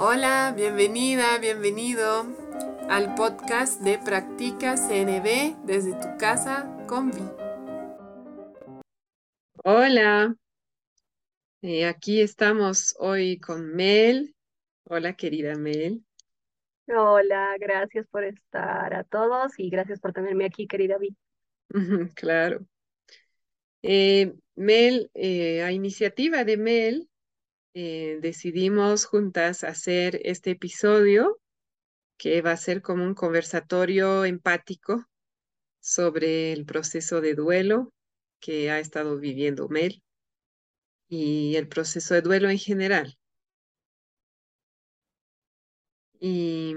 Hola, bienvenida, bienvenido al podcast de Practica CNB desde tu casa con Vi. Hola, eh, aquí estamos hoy con Mel. Hola, querida Mel. Hola, gracias por estar a todos y gracias por tenerme aquí, querida Vi. Claro. Eh, Mel, eh, a iniciativa de Mel, eh, decidimos juntas hacer este episodio que va a ser como un conversatorio empático sobre el proceso de duelo que ha estado viviendo Mel y el proceso de duelo en general. Y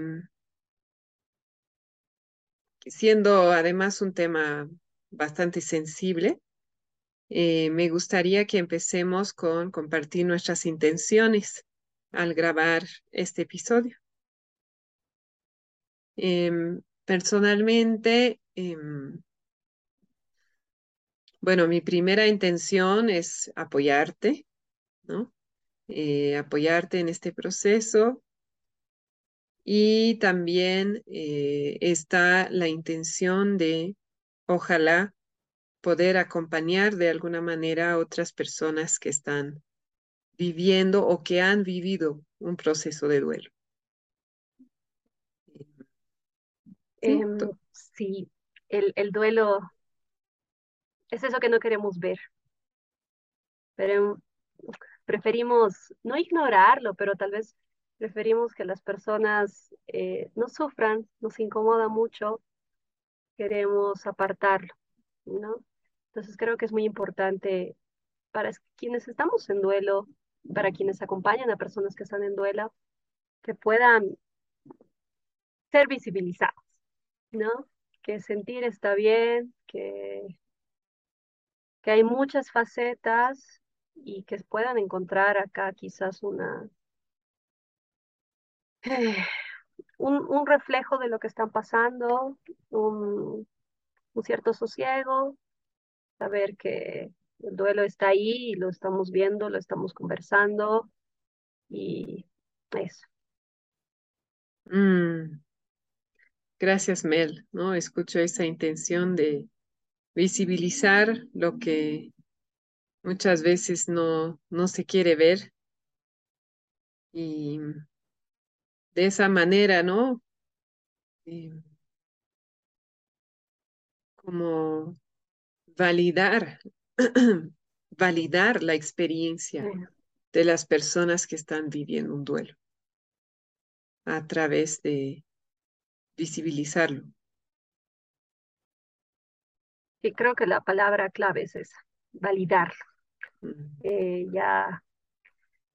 siendo además un tema bastante sensible, eh, me gustaría que empecemos con compartir nuestras intenciones al grabar este episodio. Em, personalmente, em, bueno, mi primera intención es apoyarte, ¿no? Eh, apoyarte en este proceso. Y también eh, está la intención de, ojalá, poder acompañar de alguna manera a otras personas que están viviendo o que han vivido un proceso de duelo. Em, sí, el, el duelo es eso que no queremos ver, pero preferimos no ignorarlo, pero tal vez preferimos que las personas eh, no sufran, nos incomoda mucho, queremos apartarlo, ¿no? Entonces creo que es muy importante para quienes estamos en duelo, para quienes acompañan a personas que están en duelo, que puedan ser visibilizados, ¿no? Que sentir está bien, que, que hay muchas facetas y que puedan encontrar acá quizás una, un, un, reflejo de lo que están pasando, un, un cierto sosiego, saber que el duelo está ahí y lo estamos viendo, lo estamos conversando y eso. Mm. Gracias, Mel, ¿no? Escucho esa intención de visibilizar lo que muchas veces no, no se quiere ver y de esa manera, ¿no? Eh, como validar, validar la experiencia de las personas que están viviendo un duelo a través de visibilizarlo. Sí, creo que la palabra clave es esa, validarlo. Eh, ya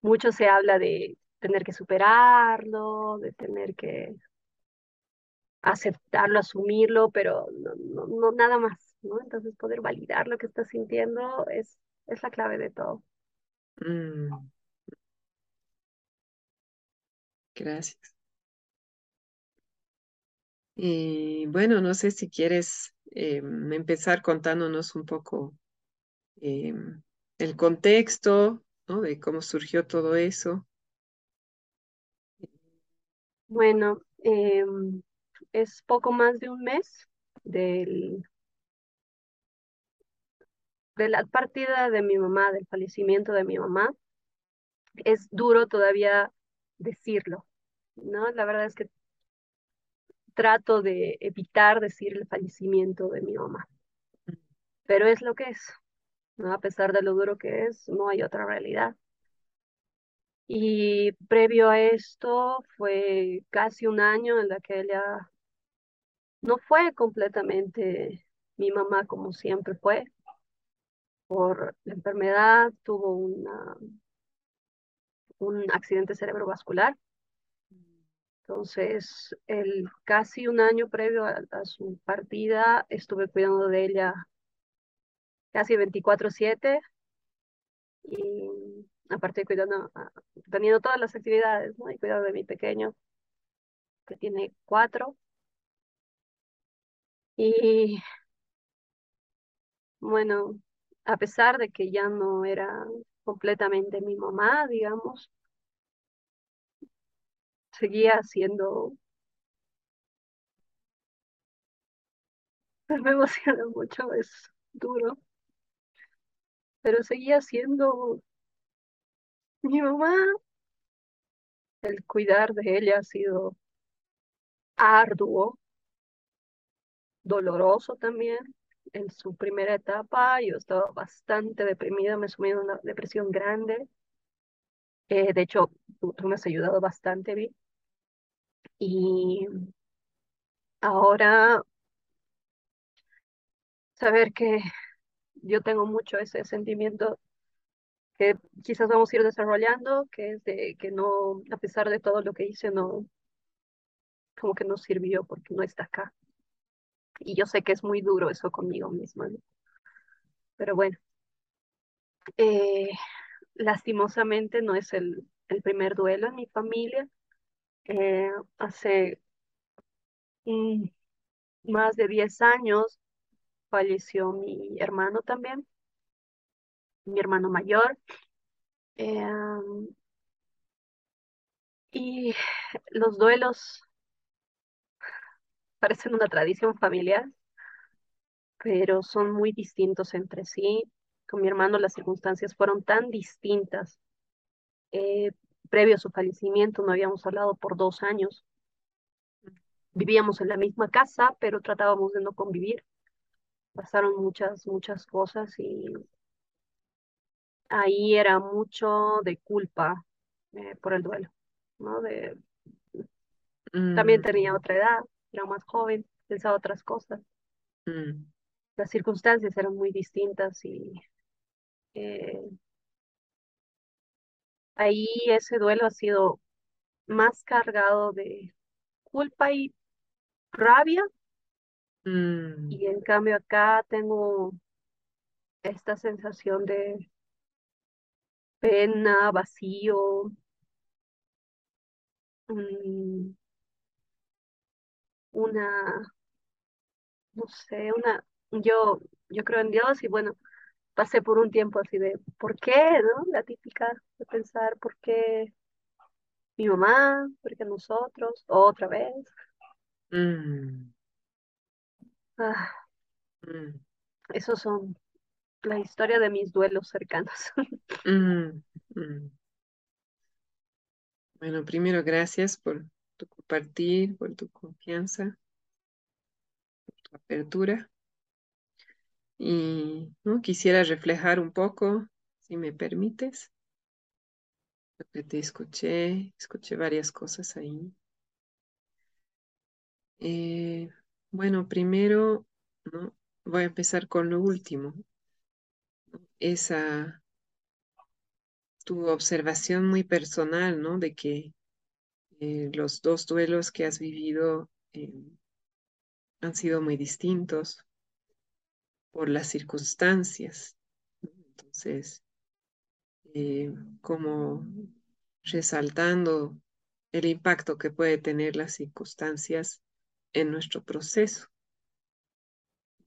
mucho se habla de tener que superarlo, de tener que aceptarlo, asumirlo, pero no, no, nada más, ¿no? Entonces poder validar lo que estás sintiendo es, es la clave de todo. Mm. Gracias. Y bueno, no sé si quieres em, empezar contándonos un poco em, el contexto, ¿no? De cómo surgió todo eso. Bueno, em, es poco más de un mes del, de la partida de mi mamá, del fallecimiento de mi mamá. Es duro todavía decirlo, ¿no? La verdad es que trato de evitar decir el fallecimiento de mi mamá, pero es lo que es, ¿no? A pesar de lo duro que es, no hay otra realidad. Y previo a esto fue casi un año en la que ella no fue completamente mi mamá como siempre fue. Por la enfermedad tuvo una, un accidente cerebrovascular. Entonces, el casi un año previo a, su partida, estuve cuidando de ella casi 24/7 y aparte de cuidando, teniendo todas las actividades, ¿no? Y cuidado de mi pequeño, que tiene cuatro. Y bueno, a pesar de que ya no era completamente mi mamá, digamos, seguía siendo, me emociona mucho, es duro, pero seguía siendo mi mamá. El cuidar de ella ha sido arduo, doloroso también. En su primera etapa yo estaba bastante deprimida, me sumí en una depresión grande. Eh, de hecho, tú, me has ayudado bastante, Vi. Y ahora saber que yo tengo mucho ese sentimiento que quizás vamos a ir desarrollando, que es de que no, a pesar de todo lo que hice, no, como que no sirvió porque no está acá. Y yo sé que es muy duro eso conmigo misma. Pero bueno, eh, lastimosamente no es el, el, primer duelo en mi familia. Eh, hace mm, más de 10 años falleció mi hermano también, mi hermano mayor. Eh, y los duelos parecen una tradición familiar, pero son muy distintos entre sí. Con mi hermano las circunstancias fueron tan distintas. Eh, previo a su fallecimiento no habíamos hablado por dos años. Vivíamos en la misma casa, pero tratábamos de no convivir. Pasaron muchas, muchas cosas y ahí era mucho de culpa eh, por el duelo, ¿no? De, mm. También tenía otra edad, era más joven, pensaba otras cosas. Mm. Las circunstancias eran muy distintas y eh, ahí ese duelo ha sido más cargado de culpa y rabia. Mm. Y en cambio acá tengo esta sensación de pena, vacío, una, no sé, una, yo, yo creo en Dios y bueno, pasé por un tiempo así de, ¿por qué? ¿No? La típica de pensar, ¿por qué mi mamá? ¿Por qué nosotros? Otra vez. Mm. Ah, mm. Esos son la historia de mis duelos cercanos. Mm, mm. Bueno, primero gracias por tu compartir, por tu confianza, por tu apertura. Y ¿no? quisiera reflejar un poco, si me permites, lo que te escuché, escuché varias cosas ahí. Eh, bueno, primero, ¿no? voy a empezar con lo último. Esa tu observación muy personal, ¿no? De que eh, los dos duelos que has vivido eh, han sido muy distintos por las circunstancias. Entonces, eh, como resaltando el impacto que puede tener las circunstancias en nuestro proceso.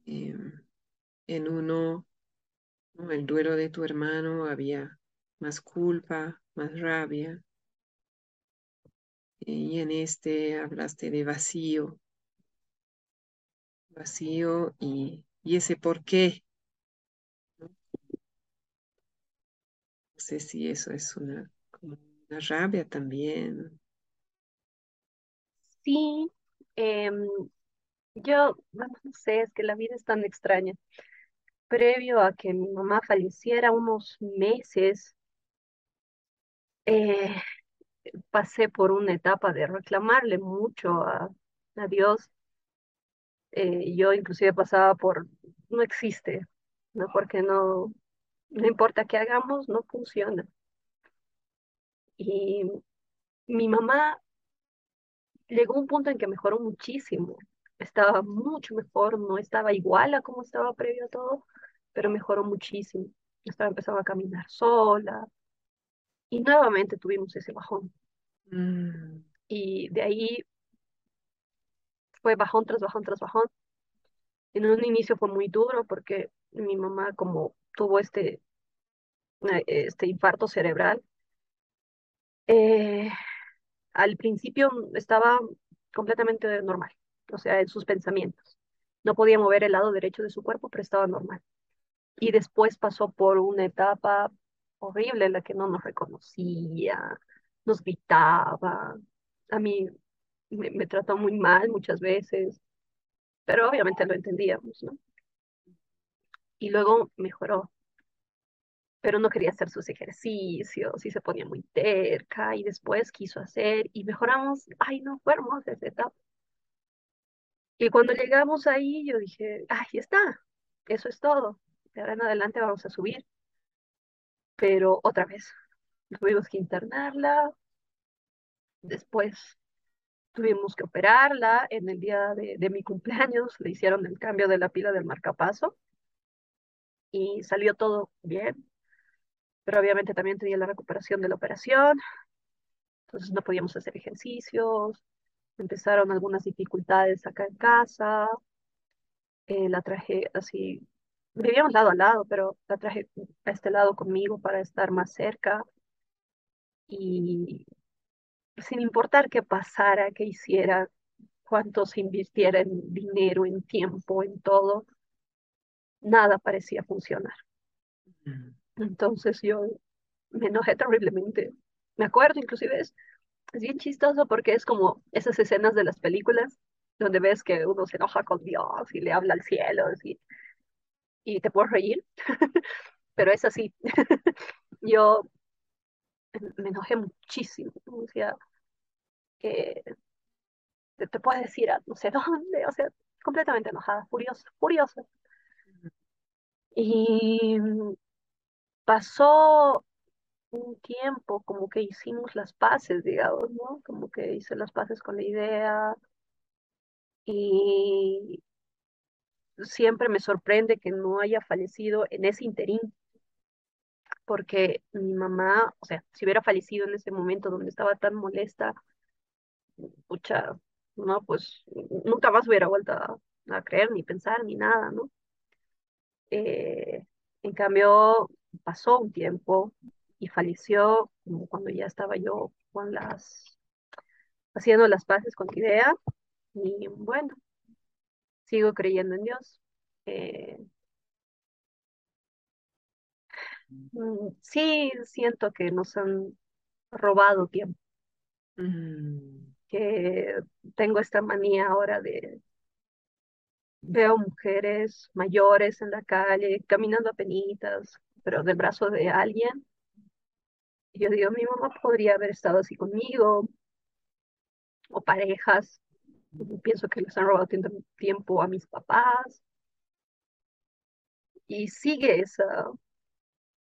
en uno, el duelo de tu hermano había más culpa, más rabia. Y en este hablaste de vacío, vacío y, y ese por qué. ¿no? sé si eso es una, una rabia también. Sí, em, yo, no sé, es que la vida es tan extraña. Previo a que mi mamá falleciera, unos meses, eh, pasé por una etapa de reclamarle mucho a, a Dios. Eh, yo inclusive pasaba por, no existe, ¿no? Porque no, no importa qué hagamos, no funciona. Y mi mamá llegó a un punto en que mejoró muchísimo. Estaba mucho mejor, no estaba igual a como estaba previo a todo, pero mejoró muchísimo. Estaba empezando a caminar sola. Y nuevamente tuvimos ese bajón. Mm. Y de ahí fue bajón tras bajón tras bajón. En un inicio fue muy duro porque mi mamá como tuvo este, este infarto cerebral, eh, al principio estaba completamente normal, o sea, en sus pensamientos. No podía mover el lado derecho de su cuerpo, pero estaba normal. Y después pasó por una etapa horrible la que no nos reconocía, nos gritaba. A mí me, me trató muy mal muchas veces, pero obviamente lo entendíamos, ¿no? Y luego mejoró, pero no quería hacer sus ejercicios y se ponía muy terca y después quiso hacer y mejoramos. Ay, no, fue hermosa esa etapa. Y cuando llegamos ahí, yo dije, ahí está, eso es todo. De ahora en adelante vamos a subir. Pero otra vez, tuvimos que internarla. Después tuvimos que operarla. En el día de, mi cumpleaños le hicieron el cambio de la pila del marcapaso y salió todo bien. Pero obviamente también tenía la recuperación de la operación. Entonces no podíamos hacer ejercicios. Empezaron algunas dificultades acá en casa. Eh, la traje así, vivíamos lado a lado, pero la traje a este lado conmigo para estar más cerca. Y sin importar qué pasara, qué hiciera, cuánto se invirtiera en dinero, en tiempo, en todo, nada parecía funcionar. Entonces yo me enojé terriblemente. Me acuerdo, inclusive es, es bien chistoso porque es como esas escenas de las películas donde ves que uno se enoja con Dios y le habla al cielo y, y te puedes reír, pero es así. yo me enojé muchísimo, o sea, que te, te puedes decir a no sé dónde, o sea, completamente enojada, furiosa, furiosa. Y pasó un tiempo como que hicimos las paces, digamos, ¿no? Como que hice las paces con la idea y siempre me sorprende que no haya fallecido en ese interín, porque mi mamá, o sea, si hubiera fallecido en ese momento donde estaba tan molesta, pucha, no, pues nunca más hubiera vuelto a, a creer, ni pensar, ni nada, ¿no? Eh, en cambio, pasó un tiempo y falleció cuando ya estaba yo con las, haciendo las paces con mi idea. Y bueno, sigo creyendo en Dios. Eh, mm, sí, siento que nos han robado tiempo. Mm. Que tengo esta manía ahora de veo mujeres mayores en la calle, caminando a penitas, pero del brazo de alguien. Y yo digo, mi mamá podría haber estado así conmigo, o parejas. Pienso que les han robado tiempo a mis papás. Y sigue esa,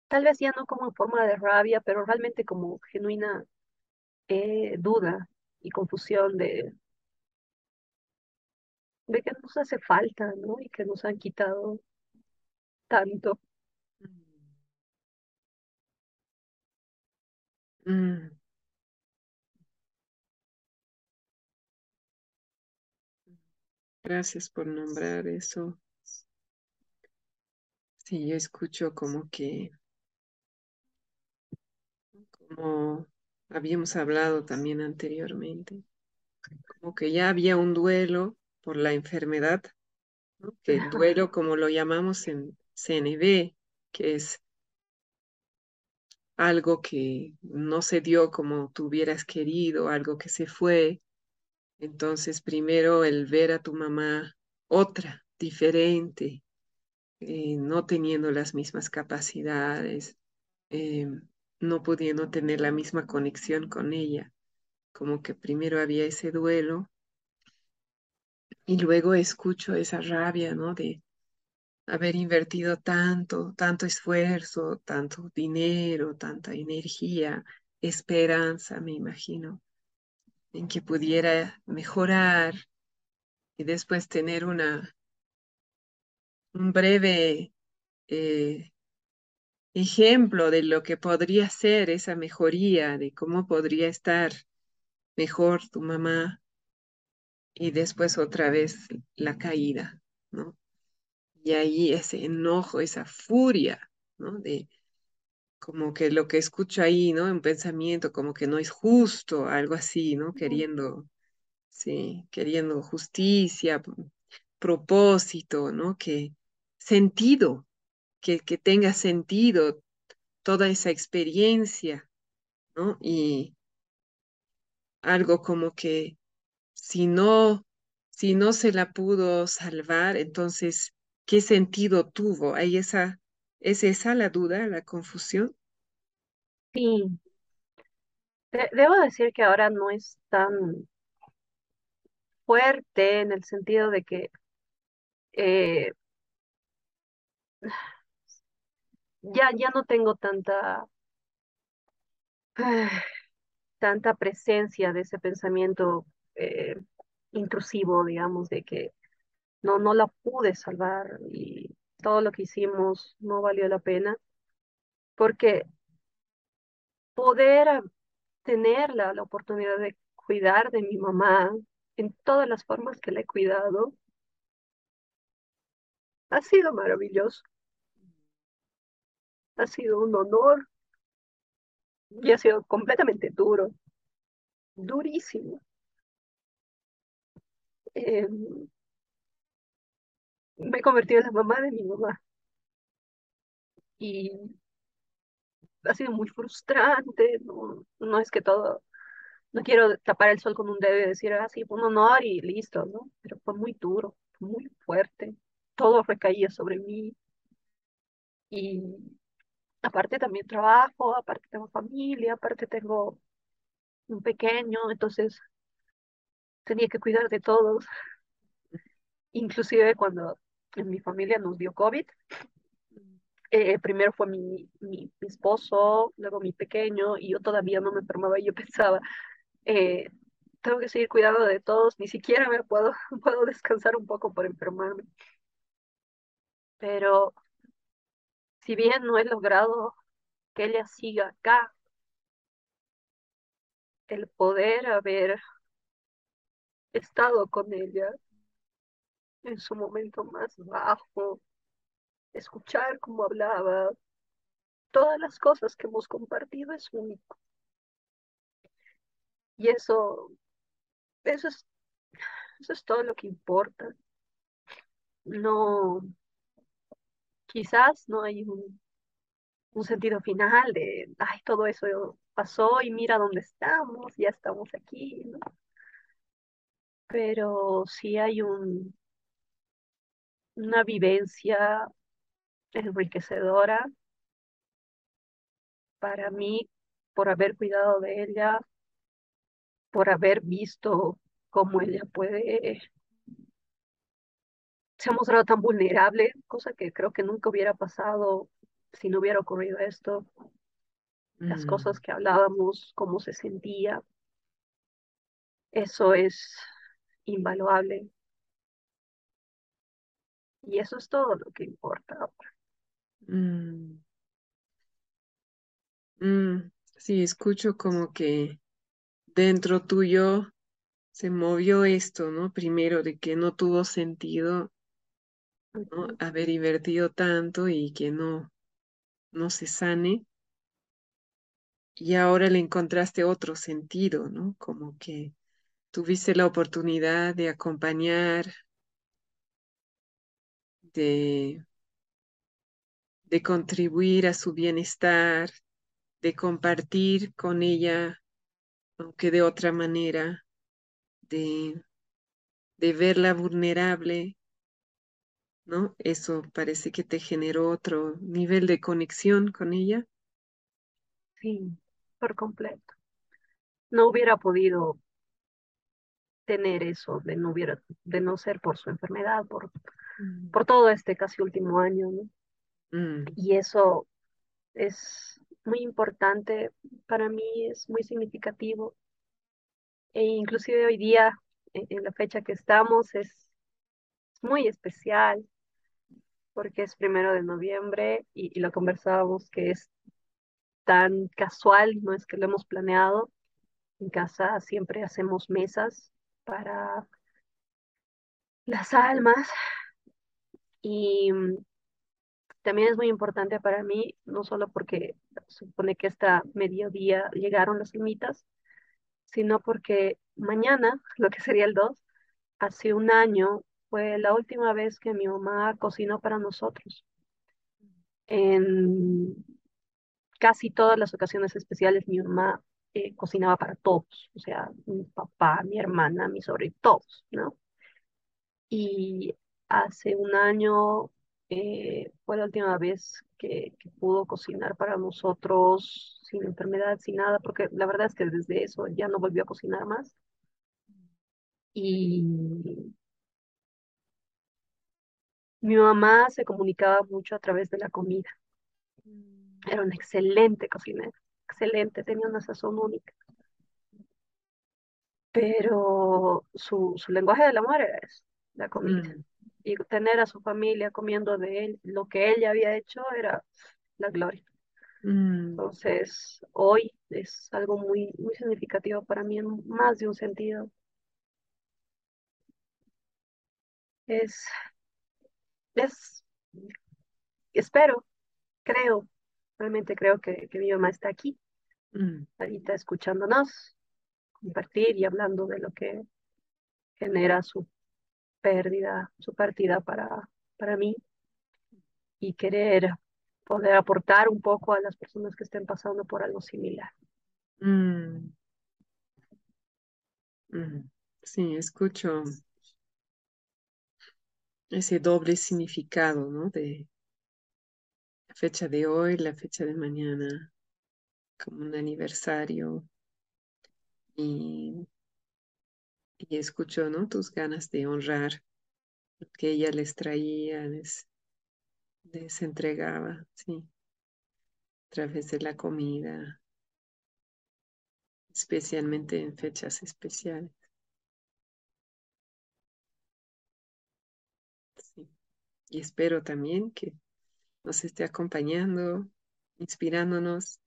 tal vez ya no como en forma de rabia, pero realmente como genuina eh, duda y confusión de, de que nos hace falta, ¿no? Y que nos han quitado tanto. Mm. Gracias por nombrar eso. Sí, yo escucho como que, como habíamos hablado también anteriormente, como que ya había un duelo por la enfermedad, que el duelo como lo llamamos en CNB, que es algo que no se dio como tú hubieras querido, algo que se fue. Entonces, primero el ver a tu mamá otra, diferente, eh, no teniendo las mismas capacidades, eh, no pudiendo tener la misma conexión con ella, como que primero había ese duelo y luego escucho esa rabia, ¿no? De haber invertido tanto, tanto esfuerzo, tanto dinero, tanta energía, esperanza, me imagino, en que pudiera mejorar y después tener una, un breve eh, ejemplo de lo que podría ser esa mejoría, de cómo podría estar mejor tu mamá y después otra vez la caída, ¿no? Y ahí ese enojo, esa furia, ¿no? De como que lo que escucho ahí, ¿no? Un pensamiento como que no es justo, algo así, ¿no? Queriendo, sí, queriendo justicia, propósito, ¿no? Que sentido, que, que tenga sentido toda esa experiencia, ¿no? Y algo como que si no, si no se la pudo salvar, entonces, ¿qué sentido tuvo? Hay esa, ¿Es esa la duda, la confusión? Sí, debo decir que ahora no es tan fuerte en el sentido de que eh, ya, ya no tengo tanta, tanta presencia de ese pensamiento eh, intrusivo, digamos, de que no, no la pude salvar y todo lo que hicimos no valió la pena, porque poder tener la, oportunidad de cuidar de mi mamá en todas las formas que la he cuidado, ha sido maravilloso. Ha sido un honor y ha sido completamente duro, durísimo. Eh, me he convertido en la mamá de mi mamá y ha sido muy frustrante, no, no es que todo, no quiero tapar el sol con un dedo y decir, ah, fue un honor y listo, ¿no? Pero fue muy duro, muy fuerte, todo recaía sobre mí y aparte también trabajo, aparte tengo familia, aparte tengo un pequeño, entonces tenía que cuidar de todos. Inclusive cuando en mi familia nos dio COVID, eh, primero fue mi, mi, esposo, luego mi pequeño, y yo todavía no me enfermaba y yo pensaba, eh, tengo que seguir cuidando de todos, ni siquiera me puedo, puedo descansar un poco por enfermarme. Pero si bien no he logrado que ella siga acá, el poder haber estado con ella en su momento más bajo, escuchar cómo hablaba, todas las cosas que hemos compartido es único. Y eso, eso es, eso es todo lo que importa. No, quizás no hay un, un sentido final de, ay, todo eso pasó y mira dónde estamos, ya estamos aquí, ¿no? Pero sí hay un, una vivencia enriquecedora para mí por haber cuidado de ella, por haber visto cómo ella puede se ha mostrado tan vulnerable, cosa que creo que nunca hubiera pasado si no hubiera ocurrido esto. Las cosas mm. que hablábamos, cómo se sentía, eso es invaluable. Y eso es todo lo que importa ahora. Mm. Mm, sí, escucho como que dentro tuyo se movió esto, ¿no? Primero de que no tuvo sentido ¿no? haber invertido tanto y que no, no se sane. Y ahora le encontraste otro sentido, ¿no? Como que tuviste la oportunidad de acompañar, de, de contribuir a su bienestar, de compartir con ella, aunque de otra manera, de, de verla vulnerable, ¿no? Eso parece que te generó otro nivel de conexión con ella. Sí, por completo. No hubiera podido tener eso de no hubiera, de no ser por su enfermedad, por, mm. por todo este casi último año, ¿no? Mm. Y eso es muy importante para mí, es muy significativo. E inclusive hoy día, en, la fecha que estamos, es muy especial porque es primero de noviembre y, y, lo conversábamos que es tan casual, no es que lo hemos planeado. En casa siempre hacemos mesas para las almas y también es muy importante para mí, no solo porque supone que esta mediodía llegaron las limitas, sino porque mañana, lo que sería el 2, hace un año fue la última vez que mi mamá cocinó para nosotros. En casi todas las ocasiones especiales mi mamá eh, cocinaba para todos, o sea, mi papá, mi hermana, mi sobrino, todos, ¿no? Y hace un año eh, fue la última vez que, que, pudo cocinar para nosotros sin enfermedad, sin nada, porque la verdad es que desde eso ya no volvió a cocinar más. Y mi mamá se comunicaba mucho a través de la comida. Era una excelente cocinera, excelente, tenía una sazón única. Pero su, su lenguaje del amor era eso, la comida. Mm, Y tener a su familia comiendo de él, lo que él ya había hecho era la gloria. mm, Entonces, hoy es algo muy, muy significativo para mí en más de un sentido. Es, es, espero, creo, realmente creo que, que mi mamá está aquí, ahorita escuchándonos, compartir y hablando de lo que genera su pérdida, su partida para, para mí y querer poder aportar un poco a las personas que estén pasando por algo similar. mm, mm. Sí, escucho ese doble significado, ¿no? De la fecha de hoy, la fecha de mañana, como un aniversario. Y, y escucho, ¿no? Tus ganas de honrar lo que ella les traía, les, les entregaba, sí, a través de la comida, especialmente en fechas especiales. Sí. Y espero también que nos esté acompañando, inspirándonos.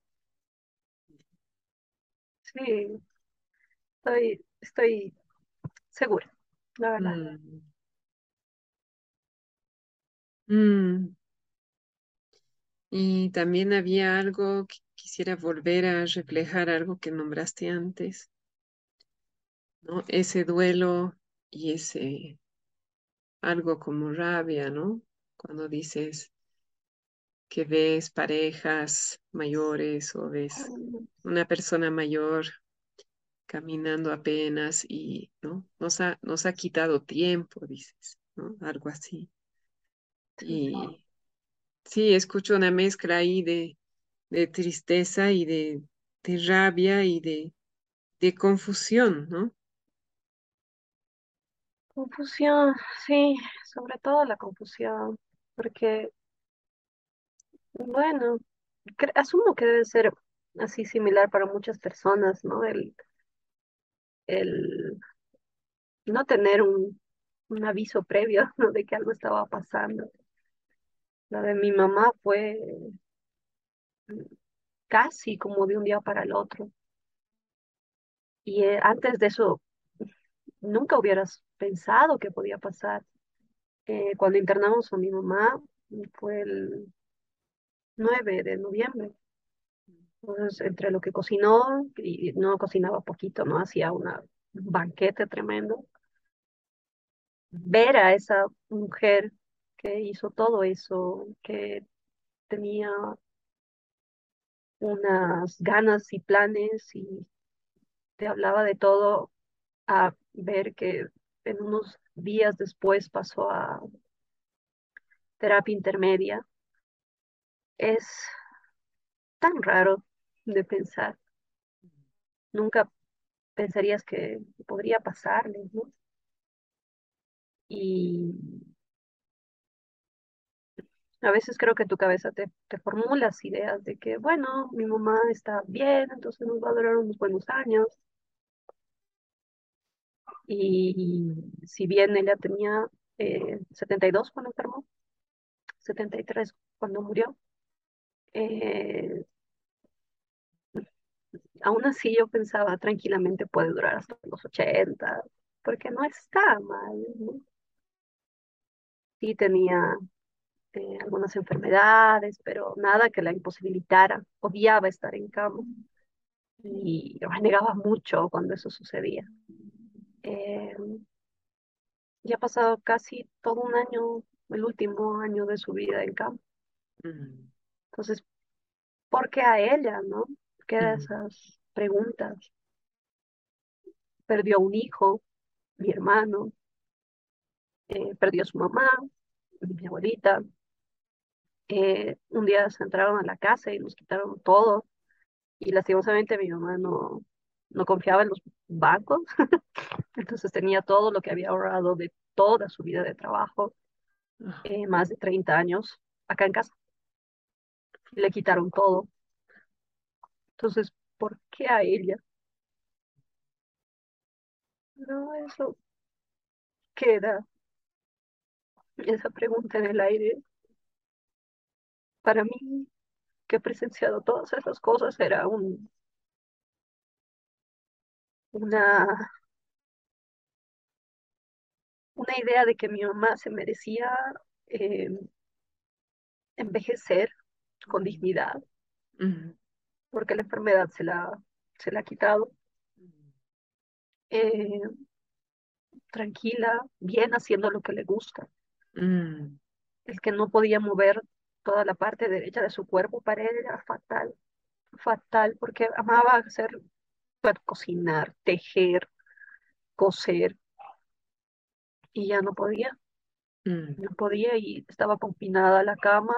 Sí, estoy, estoy segura, la verdad. Mm. Mm. Y también había algo que quisiera volver a reflejar, algo que nombraste antes, ¿no? Ese duelo y ese algo como rabia, ¿no? Cuando dices que ves parejas mayores o ves una persona mayor caminando apenas y, ¿no? Nos ha, nos ha quitado tiempo, dices, ¿no? Algo así. Y sí, escucho una mezcla ahí de, de tristeza y de, de rabia y de, de confusión, ¿no? Confusión, sí, sobre todo la confusión, porque, bueno, asumo que debe ser así similar para muchas personas, ¿no? El, el no tener un, un aviso previo, ¿no? de que algo estaba pasando. La de mi mamá fue casi como de un día para el otro. Y eh, antes de eso, nunca hubieras pensado que podía pasar. Eh, cuando internamos a mi mamá, fue el 9 de noviembre. Entonces, entre lo que cocinó, y no cocinaba poquito, ¿no? Hacía un banquete tremendo. Ver a esa mujer que hizo todo eso, que tenía unas ganas y planes y te hablaba de todo, a ver que en unos días después pasó a terapia intermedia, es tan raro de pensar. Nunca pensarías que podría pasarle, ¿no? Y a veces creo que tu cabeza te, te formulas ideas de que, bueno, mi mamá está bien, entonces nos va a durar unos buenos años. Y si bien ella tenía eh, 72 cuando enfermó, 73 cuando murió, eh, aún así yo pensaba tranquilamente puede durar hasta los 80, porque no está mal. Sí tenía eh, algunas enfermedades, pero nada que la imposibilitara. Odiaba estar en cama y renegaba mucho cuando eso sucedía. Eh, ya ha pasado casi todo un año, el último año de su vida en cama. Mm. Entonces, ¿por qué a ella, no? ¿Qué de esas preguntas? Perdió un hijo, mi hermano, eh, perdió a su mamá, mi abuelita. Eh, un día se entraron a la casa y nos quitaron todo. Y lastimosamente mi mamá no, no confiaba en los bancos. Entonces tenía todo lo que había ahorrado de toda su vida de trabajo, Ah. eh, más de 30 años, acá en casa. Y le quitaron todo. Entonces, ¿por qué a ella? No, eso queda, esa pregunta en el aire. Para mí, que he presenciado todas esas cosas, era un, una, una idea de que mi mamá se merecía eh, envejecer con dignidad, porque la enfermedad se la, se la ha quitado. Eh, tranquila, bien haciendo lo que le gusta. Mm. El que no podía mover toda la parte derecha de su cuerpo para él era fatal, fatal, porque amaba hacer, cocinar, tejer, coser, y ya no podía, Mm. no podía y estaba confinada a la cama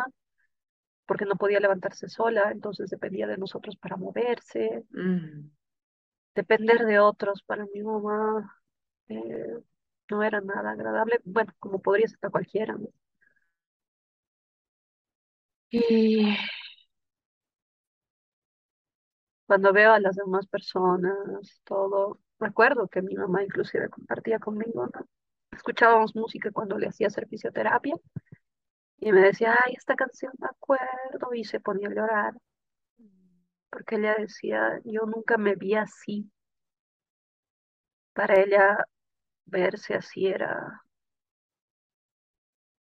porque no podía levantarse sola, entonces dependía de nosotros para moverse, Mm. depender de otros para mi mamá eh, no era nada agradable, bueno, como podría ser para cualquiera, ¿no? Y cuando veo a las demás personas, todo, recuerdo que mi mamá inclusive compartía conmigo, ¿no? Escuchábamos música cuando le hacía hacer fisioterapia y me decía, ay, esta canción me acuerdo y se ponía a llorar porque ella decía, yo nunca me vi así. Para ella verse así era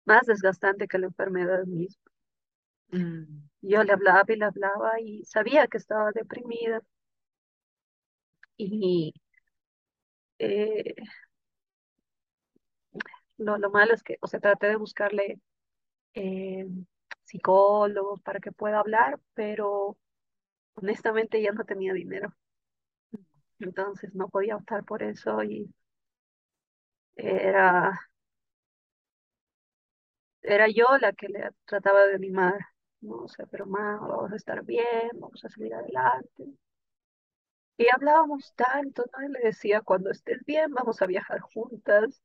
más desgastante que la enfermedad misma. Mm. Yo le hablaba y le hablaba y sabía que estaba deprimida. Y eh, lo, lo malo es que, o sea, traté de buscarle eh, psicólogos para que pueda hablar, pero honestamente ya no tenía dinero. Entonces no podía optar por eso y era, era yo la que le trataba de animar, ¿no? Sea, pero más, vamos a estar bien, vamos a salir adelante. Y hablábamos tanto, ¿no? Y le decía, cuando estés bien, vamos a viajar juntas.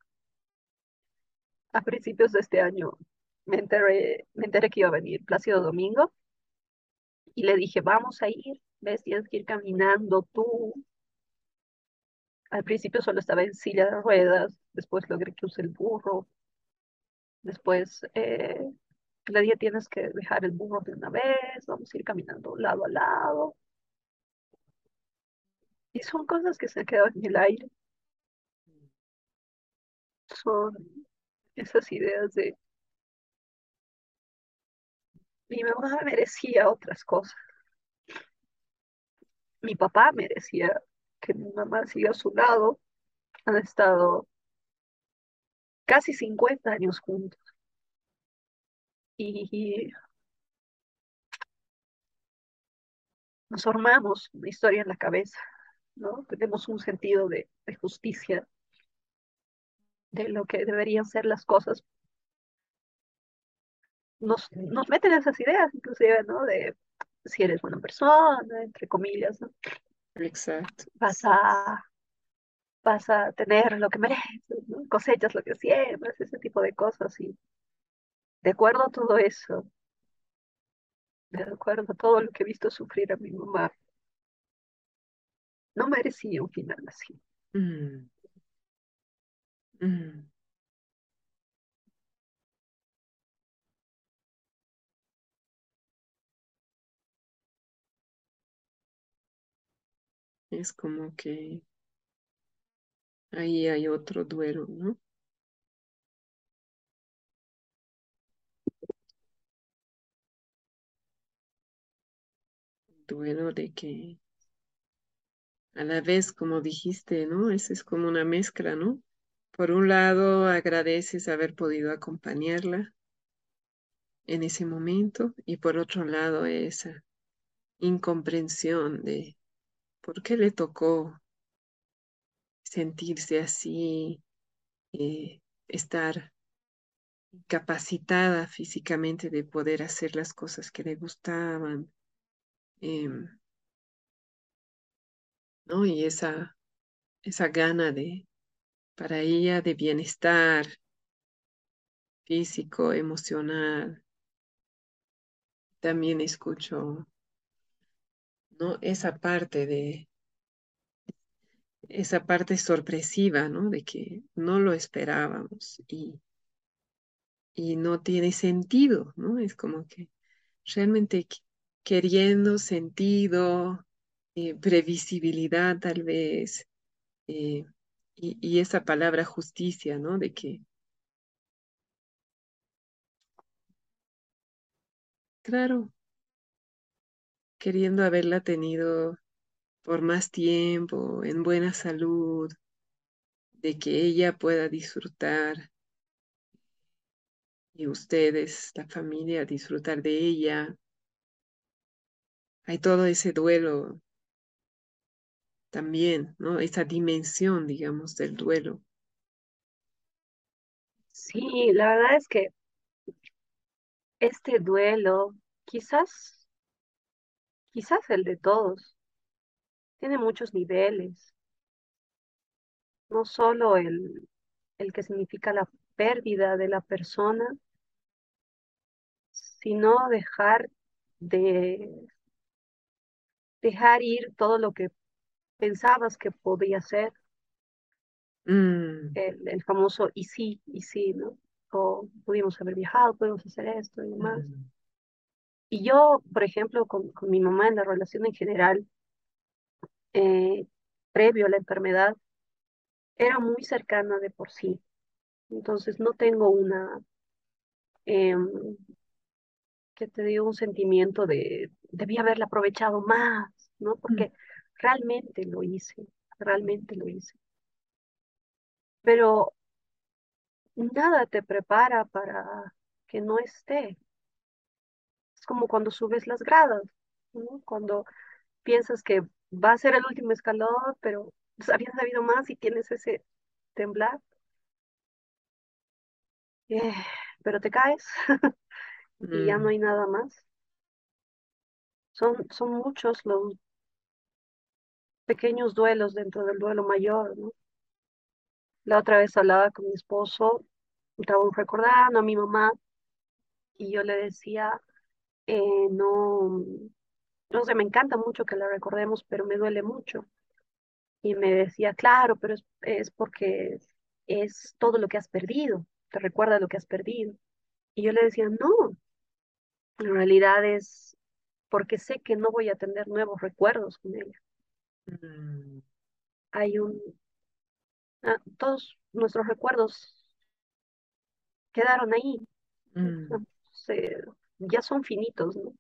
A principios de este año me enteré, me enteré que iba a venir Plácido Domingo y le dije, vamos a ir, ves, tienes que ir caminando tú. Al principio solo estaba en silla de ruedas, después logré que use el burro, después eh, le dije, tienes que dejar el burro de una vez, vamos a ir caminando lado a lado. Y son cosas que se quedan en el aire. Son esas ideas de mi mamá merecía otras cosas. Mi papá merecía que mi mamá siga a su lado. Han estado casi 50 años juntos. Y nos formamos una historia en la cabeza, ¿no? Tenemos un sentido de, de justicia, de lo que deberían ser las cosas. Nos, nos meten esas ideas, inclusive, ¿no? De si eres buena persona, entre comillas, ¿no? Exacto. Vas a, vas a tener lo que mereces, ¿no? Cosechas lo que siembras, ese tipo de cosas. Y de acuerdo a todo eso, de acuerdo a todo lo que he visto sufrir a mi mamá, no merecía un final así. Mm. Mm. Es como que ahí hay otro duelo, ¿no? Duelo de que a la vez, como dijiste, ¿no? Eso es como una mezcla, ¿no? Por un lado, agradeces haber podido acompañarla en ese momento y por otro lado, esa incomprensión de por qué le tocó sentirse así, eh, estar capacitada físicamente de poder hacer las cosas que le gustaban. Em, ¿no? Y esa, esa gana de, para ella, de bienestar físico, emocional. También escucho, Esa parte de, esa parte sorpresiva, ¿no? De que no lo esperábamos y, y no tiene sentido, ¿no? Es como que realmente queriendo sentido, eh, previsibilidad tal vez, eh, y, y, esa palabra justicia, ¿no? De que, claro, queriendo haberla tenido por más tiempo, en buena salud, de que ella pueda disfrutar y ustedes, la familia, disfrutar de ella. Hay todo ese duelo también, ¿no? Esa dimensión, digamos, del duelo. Sí, la verdad es que este duelo, quizás, quizás el de todos, tiene muchos niveles. No solo el, el que significa la pérdida de la persona, sino dejar de dejar ir todo lo que pensabas que podía ser. Mm. El, famoso y sí, y sí, ¿no? O pudimos haber viajado, pudimos hacer esto y demás. Mm. Y yo, por ejemplo, con, con, mi mamá en la relación en general, eh, previo a la enfermedad, era muy cercana de por sí. Entonces no tengo una, eh, que te dio un sentimiento de, debí haberla aprovechado más, ¿no? Porque mm. realmente lo hice, realmente lo hice. Pero nada te prepara para que no esté. Como cuando subes las gradas, ¿no? Cuando piensas que va a ser el último escalón, pero habías sabido más y tienes ese temblar. Eh, pero te caes y ya no Mm. hay nada más. Son, son muchos los pequeños duelos dentro del duelo mayor, ¿no? La otra vez hablaba con mi esposo, estábamos recordando a mi mamá y yo le decía, eh, no, no sé, me encanta mucho que la recordemos, pero me duele mucho. Y me decía, claro, pero es, es porque es todo lo que has perdido, te recuerda lo que has perdido. Y yo le decía, no, en realidad es porque sé que no voy a tener nuevos recuerdos con ella. Mm. Hay un, ah, todos nuestros recuerdos quedaron ahí, Mm. se, ya son finitos, ¿no?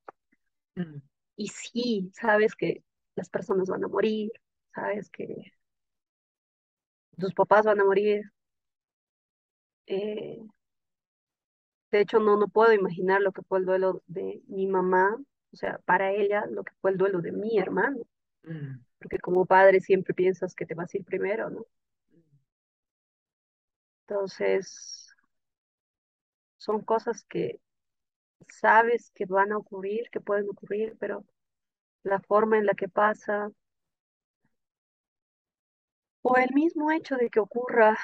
Mm. Y sí, sabes que las personas van a morir, sabes que tus papás van a morir. Eh, de hecho, no, no puedo imaginar lo que fue el duelo de mi mamá, o sea, para ella, lo que fue el duelo de mi hermano, Mm. porque como padre siempre piensas que te vas a ir primero, ¿no? Entonces, son cosas que sabes que van a ocurrir, que pueden ocurrir, pero la forma en la que pasa, o el mismo hecho de que ocurra,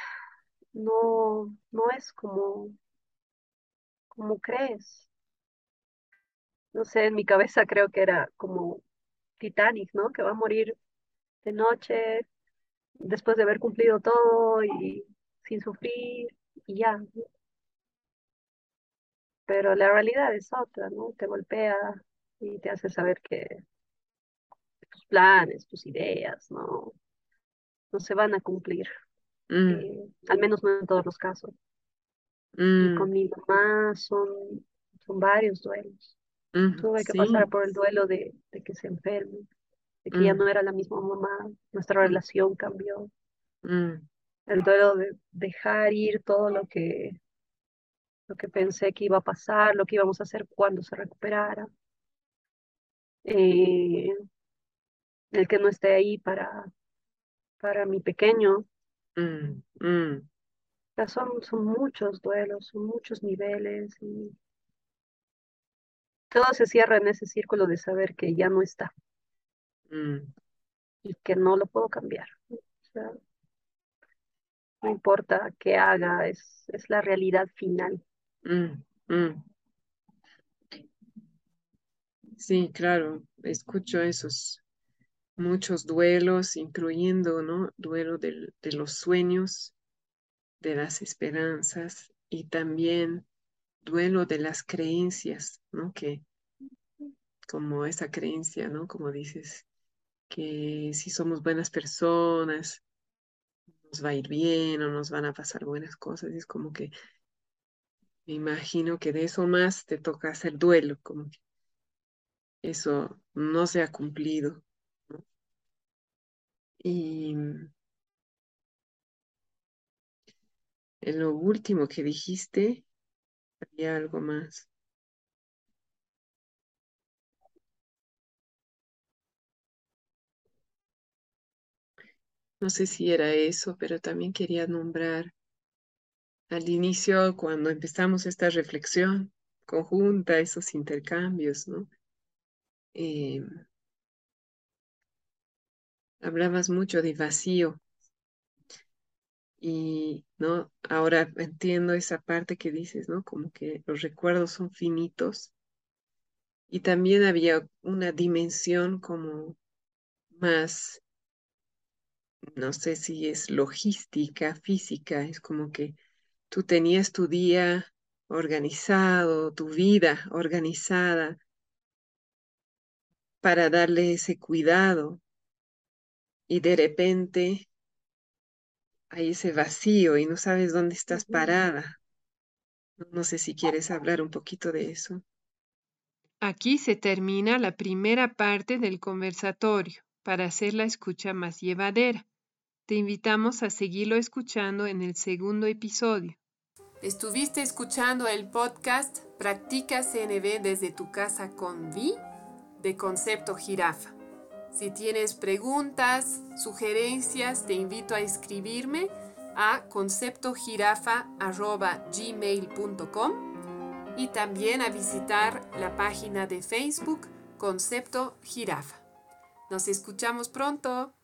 no, no es como, como crees. No sé, en mi cabeza creo que era como Titanic, ¿no? Que va a morir de noche, después de haber cumplido todo y sin sufrir, y ya. Pero la realidad es otra, ¿no? Te golpea y te hace saber que tus planes, tus ideas, ¿no? No se van a cumplir. Mm. Eh, al menos no en todos los casos. Y Mm. con mi mamá son, son varios duelos. Tuve que pasar por el duelo de, que se enferme, de que ya no era la misma mamá, nuestra relación cambió. El duelo de dejar ir todo lo que, lo que pensé que iba a pasar, lo que íbamos a hacer cuando se recuperara. Eh, el que no esté ahí para, para mi pequeño. son, son muchos duelos, son muchos niveles y todo se cierra en ese círculo de saber que ya no está mm. y que no lo puedo cambiar. no importa qué haga, es, es la realidad final. Mm, mm. Sí, claro, escucho esos muchos duelos, incluyendo, ¿no? Duelo de los sueños, de las esperanzas y también duelo de las creencias, ¿no? Que como esa creencia, ¿no? Como dices, que si somos buenas personas, nos va a ir bien o nos van a pasar buenas cosas. Es como que me imagino que de eso más te toca hacer duelo, como que eso no se ha cumplido. Y en lo último que dijiste, había algo más. No sé si era eso, pero también quería nombrar al inicio, cuando empezamos esta reflexión conjunta, esos intercambios, ¿no? Eh, hablabas mucho de vacío y, ¿no? Ahora entiendo esa parte que dices, ¿no? Como que los recuerdos son finitos y también había una dimensión como más no sé si es logística, física, es como que tú tenías tu día organizado, tu vida organizada para darle ese cuidado y de repente hay ese vacío y no sabes dónde estás parada. No sé si quieres hablar un poquito de eso. Aquí se termina la primera parte del conversatorio para hacer la escucha más llevadera. Te invitamos a seguirlo escuchando en el segundo episodio. Estuviste escuchando el podcast Practica CNB desde tu casa con Vi de Concepto Jirafa. Si tienes preguntas, sugerencias, te invito a escribirme a conceptojirafa.gmail.com y también a visitar la página de Facebook Concepto Jirafa. Nos escuchamos pronto.